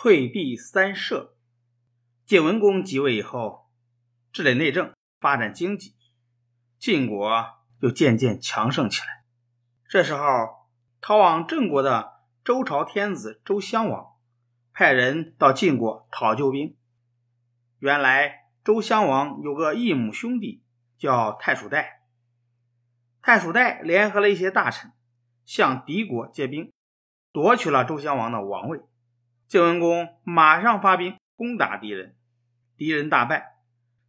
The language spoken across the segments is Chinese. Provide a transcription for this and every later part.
退避三舍。晋文公即位以后，治理内政，发展经济，晋国又渐渐强盛起来。这时候，逃往郑国的周朝天子周襄王派人到晋国讨救兵。原来，周襄王有个异母兄弟叫太叔代，太叔代联合了一些大臣，向敌国借兵，夺取了周襄王的王位。晋文公马上发兵攻打敌人，敌人大败。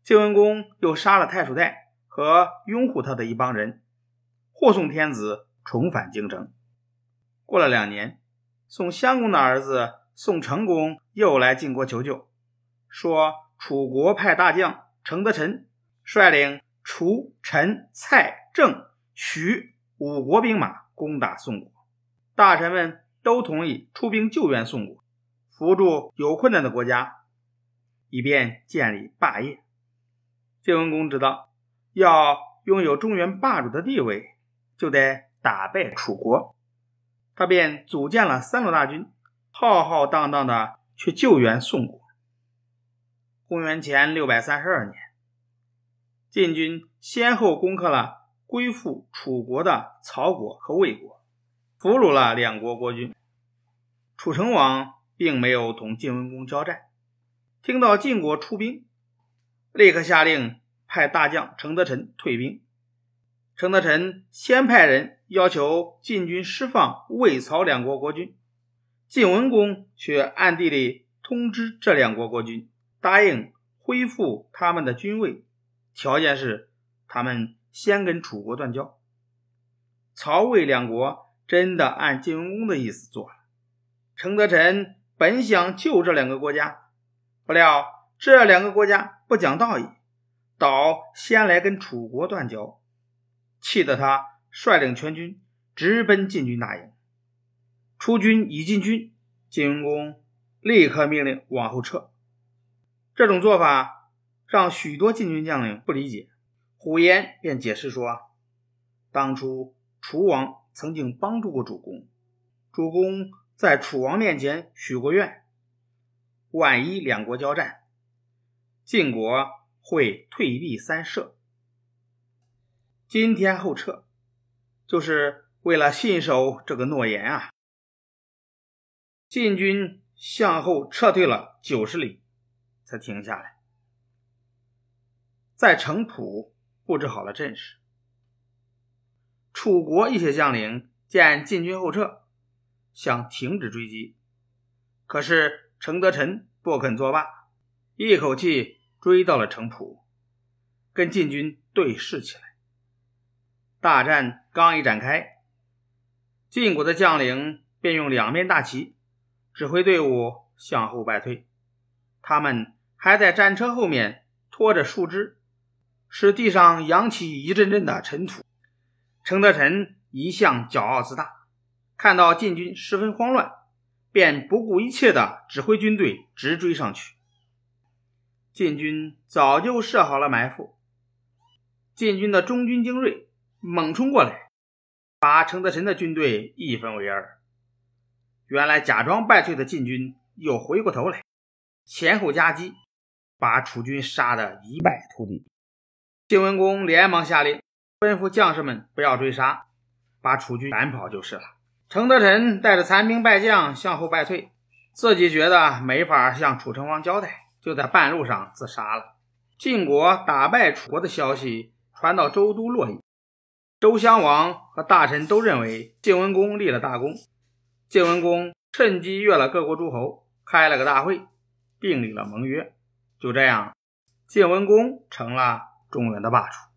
晋文公又杀了太叔代和拥护他的一帮人，护送天子重返京城。过了两年，宋襄公的儿子宋成公又来晋国求救，说楚国派大将程德臣率领楚、陈、蔡、郑、徐五国兵马攻打宋国，大臣们都同意出兵救援宋国。扶助有困难的国家，以便建立霸业。晋文公知道，要拥有中原霸主的地位，就得打败楚国。他便组建了三路大军，浩浩荡荡的去救援宋国。公元前六百三十二年，晋军先后攻克了归附楚国的曹国和魏国，俘虏了两国国君。楚成王。并没有同晋文公交战，听到晋国出兵，立刻下令派大将程德臣退兵。程德臣先派人要求晋军释放魏、曹两国国君，晋文公却暗地里通知这两国国君，答应恢复他们的军位，条件是他们先跟楚国断交。曹魏两国真的按晋文公的意思做了，程德臣。本想救这两个国家，不料这两个国家不讲道义，倒先来跟楚国断交，气得他率领全军直奔晋军大营。楚军已进军，晋文公立刻命令往后撤。这种做法让许多晋军将领不理解，虎延便解释说：当初楚王曾经帮助过主公，主公。在楚王面前许过愿，万一两国交战，晋国会退避三舍。今天后撤，就是为了信守这个诺言啊！晋军向后撤退了九十里，才停下来，在城濮布置好了阵势。楚国一些将领见晋军后撤。想停止追击，可是程德臣不肯作罢，一口气追到了城濮，跟晋军对视起来。大战刚一展开，晋国的将领便用两面大旗指挥队伍向后败退，他们还在战车后面拖着树枝，使地上扬起一阵阵的尘土。程德臣一向骄傲自大。看到晋军十分慌乱，便不顾一切地指挥军队直追上去。晋军早就设好了埋伏，晋军的中军精锐猛冲过来，把程德臣的军队一分为二。原来假装败退的晋军又回过头来，前后夹击，把楚军杀得一败涂地。晋文公连忙下令，吩咐将士们不要追杀，把楚军赶跑就是了。程德臣带着残兵败将向后败退，自己觉得没法向楚成王交代，就在半路上自杀了。晋国打败楚国的消息传到周都洛邑，周襄王和大臣都认为晋文公立了大功。晋文公趁机约了各国诸侯，开了个大会，订立了盟约。就这样，晋文公成了中原的霸主。